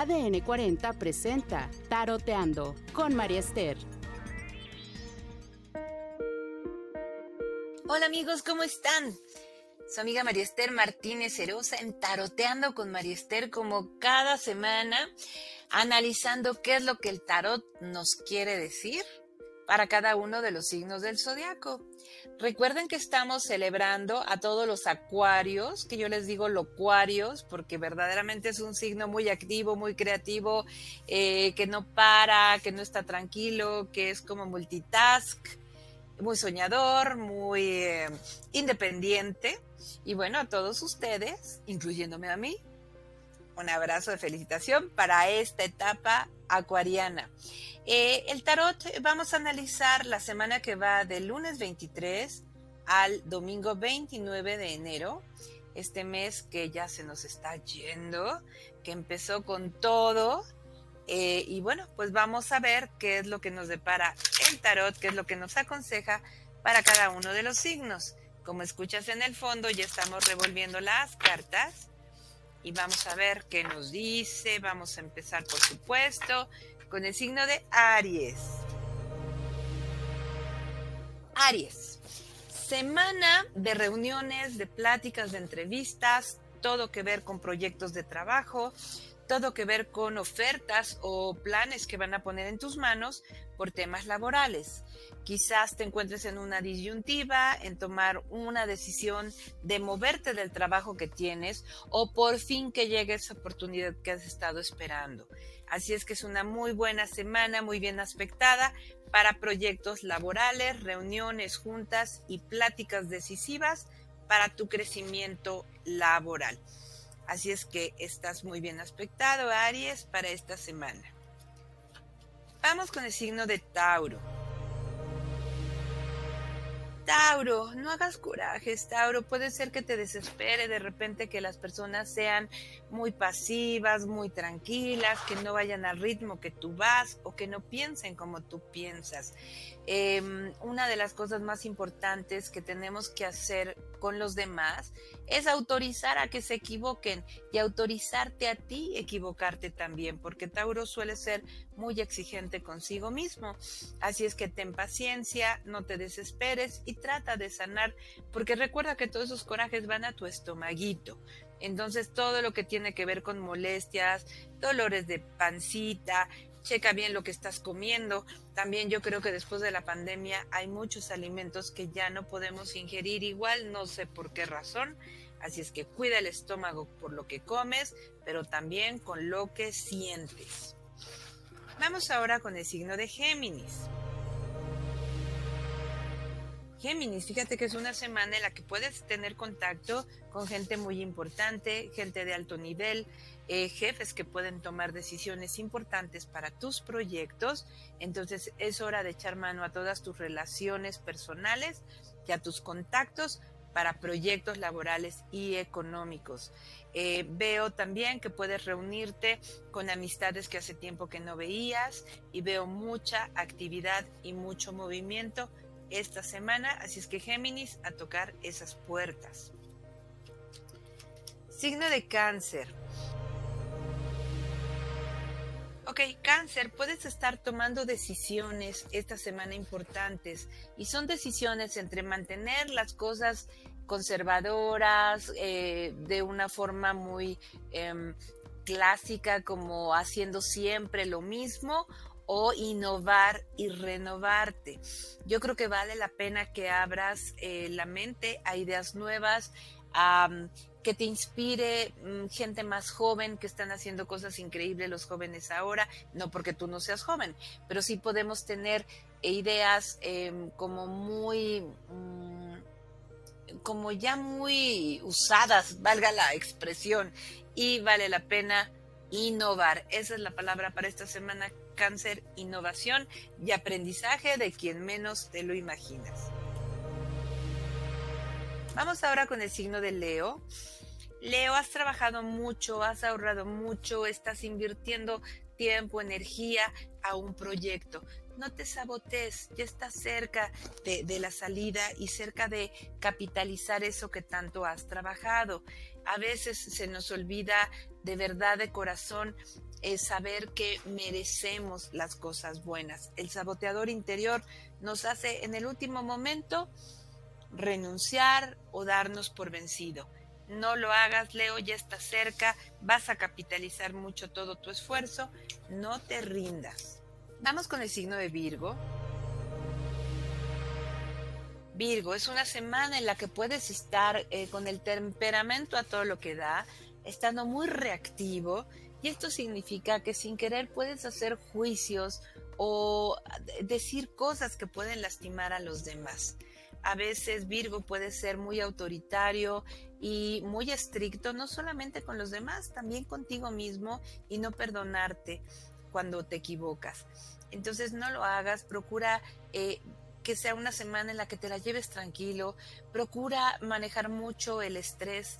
ADN 40 presenta Taroteando con María Esther. Hola amigos, ¿cómo están? Su amiga María Esther Martínez Herosa en Taroteando con María Esther como cada semana, analizando qué es lo que el tarot nos quiere decir para cada uno de los signos del zodiaco. Recuerden que estamos celebrando a todos los acuarios, que yo les digo locuarios, porque verdaderamente es un signo muy activo, muy creativo, eh, que no para, que no está tranquilo, que es como multitask, muy soñador, muy eh, independiente. Y bueno, a todos ustedes, incluyéndome a mí, un abrazo de felicitación para esta etapa acuariana. Eh, el tarot vamos a analizar la semana que va del lunes 23 al domingo 29 de enero, este mes que ya se nos está yendo, que empezó con todo. Eh, y bueno, pues vamos a ver qué es lo que nos depara el tarot, qué es lo que nos aconseja para cada uno de los signos. Como escuchas en el fondo, ya estamos revolviendo las cartas y vamos a ver qué nos dice. Vamos a empezar, por supuesto, con el signo de Aries. Aries. Semana de reuniones, de pláticas, de entrevistas, todo que ver con proyectos de trabajo, todo que ver con ofertas o planes que van a poner en tus manos por temas laborales. Quizás te encuentres en una disyuntiva, en tomar una decisión de moverte del trabajo que tienes o por fin que llegue esa oportunidad que has estado esperando. Así es que es una muy buena semana, muy bien aspectada para proyectos laborales, reuniones, juntas y pláticas decisivas para tu crecimiento laboral. Así es que estás muy bien aspectado, Aries, para esta semana. Vamos con el signo de Tauro. Tauro, no hagas corajes, Tauro. Puede ser que te desespere de repente que las personas sean muy pasivas, muy tranquilas, que no vayan al ritmo que tú vas o que no piensen como tú piensas. Em, una de las cosas más importantes que tenemos que hacer con los demás es autorizar a que se equivoquen y autorizarte a ti equivocarte también, porque Tauro suele ser muy exigente consigo mismo. Así es que ten paciencia, no te desesperes y trata de sanar, porque recuerda que todos esos corajes van a tu estomaguito. Entonces todo lo que tiene que ver con molestias, dolores de pancita, checa bien lo que estás comiendo. También yo creo que después de la pandemia hay muchos alimentos que ya no podemos ingerir igual, no sé por qué razón. Así es que cuida el estómago por lo que comes, pero también con lo que sientes. Vamos ahora con el signo de Géminis. Géminis, fíjate que es una semana en la que puedes tener contacto con gente muy importante, gente de alto nivel, eh, jefes que pueden tomar decisiones importantes para tus proyectos. Entonces es hora de echar mano a todas tus relaciones personales y a tus contactos para proyectos laborales y económicos. Eh, veo también que puedes reunirte con amistades que hace tiempo que no veías y veo mucha actividad y mucho movimiento esta semana, así es que Géminis a tocar esas puertas. Signo de cáncer. Ok, cáncer, puedes estar tomando decisiones esta semana importantes y son decisiones entre mantener las cosas conservadoras eh, de una forma muy em, clásica como haciendo siempre lo mismo o innovar y renovarte. Yo creo que vale la pena que abras eh, la mente a ideas nuevas, a que te inspire mm, gente más joven que están haciendo cosas increíbles los jóvenes ahora, no porque tú no seas joven, pero sí podemos tener ideas em, como muy... Mm, como ya muy usadas, valga la expresión, y vale la pena innovar. Esa es la palabra para esta semana cáncer, innovación y aprendizaje de quien menos te lo imaginas. Vamos ahora con el signo de Leo. Leo, has trabajado mucho, has ahorrado mucho, estás invirtiendo tiempo, energía a un proyecto. No te sabotes, ya estás cerca de, de, la salida y cerca de capitalizar eso que tanto has trabajado. A veces se nos olvida de verdad, de corazón, saber que merecemos las cosas buenas. El saboteador interior nos hace en el último momento renunciar o darnos por vencido. No lo hagas, Leo, ya está cerca, vas a capitalizar mucho todo tu esfuerzo, no te rindas. Vamos con el signo de Virgo. Virgo, es una semana en la que puedes estar eh, con el temperamento a todo lo que da, estando muy reactivo, y esto significa que sin querer puedes hacer juicios o decir cosas que pueden lastimar a los demás. A veces Virgo puede ser muy autoritario y muy estricto, no solamente con los demás, también contigo mismo y no perdonarte cuando te equivocas. Entonces no lo hagas, procura eh, que sea una semana en la que te la lleves tranquilo, procura manejar mucho el estrés.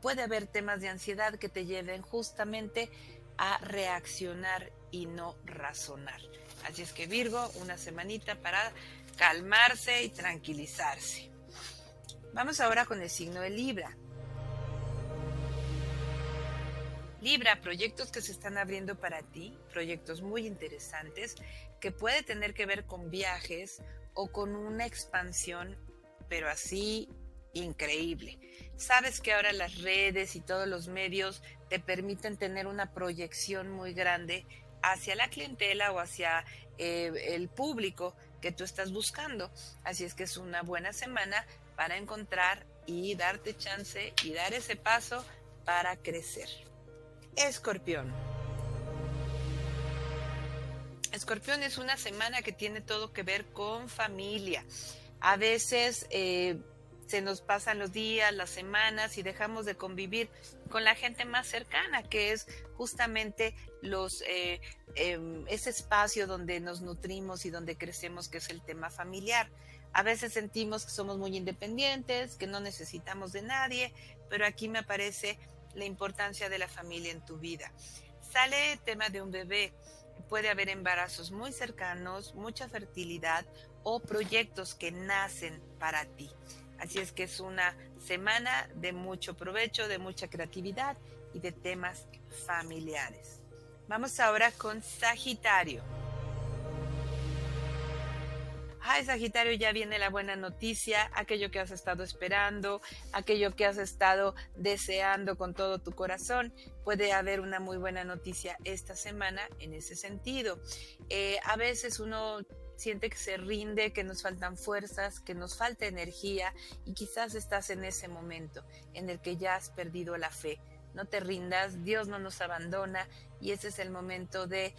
Puede haber temas de ansiedad que te lleven justamente a reaccionar y no razonar. Así es que Virgo, una semanita para calmarse y tranquilizarse. Vamos ahora con el signo de Libra. Libra, proyectos que se están abriendo para ti, proyectos muy interesantes que puede tener que ver con viajes o con una expansión, pero así increíble. Sabes que ahora las redes y todos los medios te permiten tener una proyección muy grande hacia la clientela o hacia eh, el público que tú estás buscando. Así es que es una buena semana para encontrar y darte chance y dar ese paso para crecer. Escorpión. Escorpión es una semana que tiene todo que ver con familia. A veces eh, se nos pasan los días, las semanas y dejamos de convivir con la gente más cercana, que es justamente los eh, em, ese espacio donde nos nutrimos y donde crecemos, que es el tema familiar. A veces sentimos que somos muy independientes, que no necesitamos de nadie, pero aquí me aparece la importancia de la familia en tu vida. Sale el tema de un bebé. Puede haber embarazos muy cercanos, mucha fertilidad o proyectos que nacen para ti. Así es que es una semana de mucho provecho, de mucha creatividad y de temas familiares. Vamos ahora con Sagitario. Ay, Sagitario, ya viene la buena noticia, aquello que has estado esperando, aquello que has estado deseando con todo tu corazón. Puede haber una muy buena noticia esta semana en ese sentido. Eh, a veces uno siente que se rinde, que nos faltan fuerzas, que nos falta energía y quizás estás en ese momento en el que ya has perdido la fe. No te rindas, Dios no nos abandona y ese es el momento de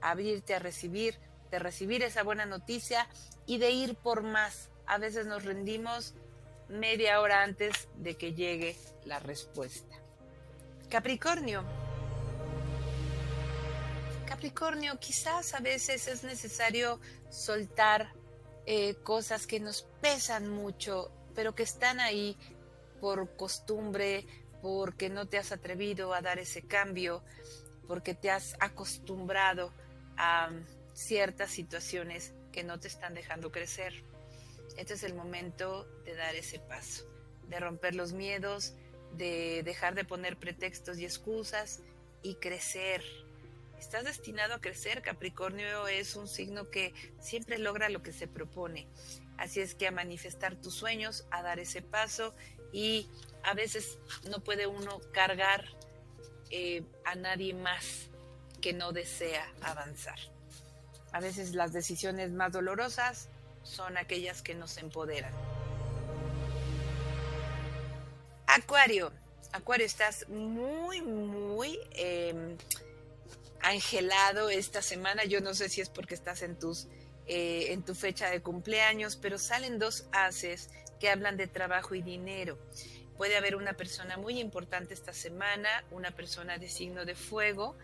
abrirte a recibir, de recibir esa buena noticia y de ir por más. A veces nos rendimos media hora antes de que llegue la respuesta. Capricornio. Capricornio, quizás a veces es necesario soltar eh, cosas que nos pesan mucho, pero que están ahí por costumbre, porque no te has atrevido a dar ese cambio, porque te has acostumbrado a ciertas situaciones que no te están dejando crecer. Este es el momento de dar ese paso, de romper los miedos, de dejar de poner pretextos y excusas y crecer. Estás destinado a crecer, Capricornio es un signo que siempre logra lo que se propone. Así es que a manifestar tus sueños, a dar ese paso y a veces no puede uno cargar eh, a nadie más que no desea avanzar. A veces las decisiones más dolorosas son aquellas que nos empoderan. Acuario. Acuario, estás muy, muy em, angelado esta semana. Yo no sé si es porque estás en tus eh, en tu fecha de cumpleaños, pero salen dos haces que hablan de trabajo y dinero. Puede haber una persona muy importante esta semana, una persona de signo de fuego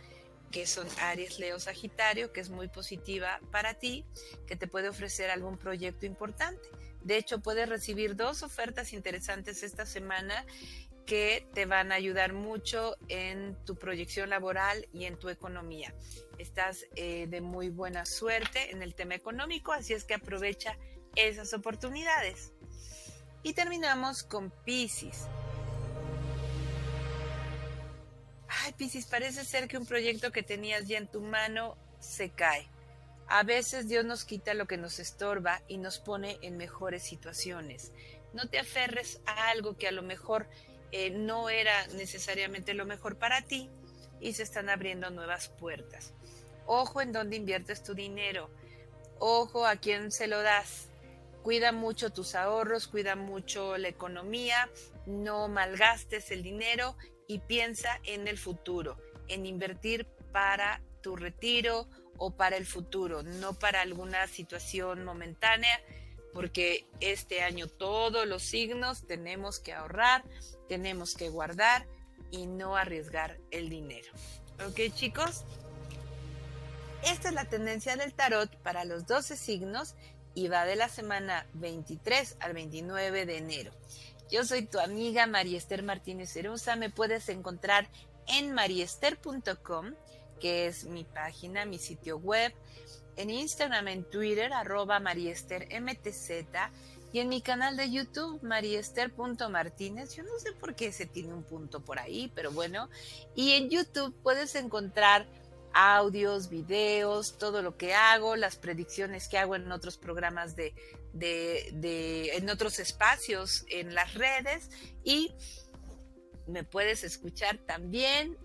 que son Aries, Leo, Sagitario, que es muy positiva para ti, que te puede ofrecer algún proyecto importante. De hecho, puedes recibir dos ofertas interesantes esta semana que te van a ayudar mucho en tu proyección laboral y en tu economía. Estás eh, de muy buena suerte en el tema económico, así es que aprovecha esas oportunidades. Y terminamos con Pisces. Ay, Piscis, parece ser que un proyecto que tenías ya en tu mano se cae. A veces Dios nos quita lo que nos estorba y nos pone en mejores situaciones. No te aferres a algo que a lo mejor eh, no era necesariamente lo mejor para ti y se están abriendo nuevas puertas. Ojo en dónde inviertes tu dinero. Ojo a quién se lo das. Cuida mucho tus ahorros, cuida mucho la economía, no malgastes el dinero y piensa en el futuro, en invertir para tu retiro o para el futuro, no para alguna situación momentánea, porque este año todos los signos tenemos que ahorrar, tenemos que guardar y no arriesgar el dinero. ¿Ok chicos? Esta es la tendencia del tarot para los 12 signos y va de la semana 23 al 29 de enero. Yo soy tu amiga María Martínez Cerusa. Me puedes encontrar en mariester.com, que es mi página, mi sitio web, en Instagram, en Twitter, arroba mariestermtz, y en mi canal de YouTube, mariester.martínez. Yo no sé por qué se tiene un punto por ahí, pero bueno. Y en YouTube puedes encontrar audios, videos, todo lo que hago, las predicciones que hago en otros programas de, de, en otros espacios en las redes y me puedes escuchar también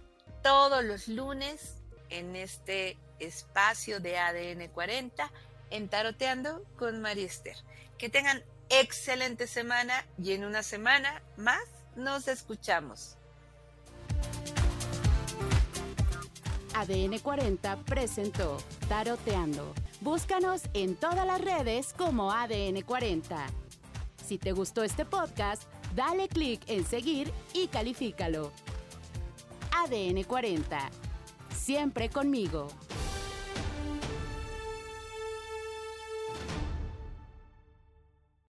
todos los lunes en este espacio de ADN 40 en Taroteando con Mariester. Que tengan excelente semana y en una semana más nos escuchamos. ADN 40 presentó Taroteando. Búscanos en todas las redes como ADN 40. Si te gustó este podcast, dale clic en seguir y califícalo. ADN 40. Siempre conmigo.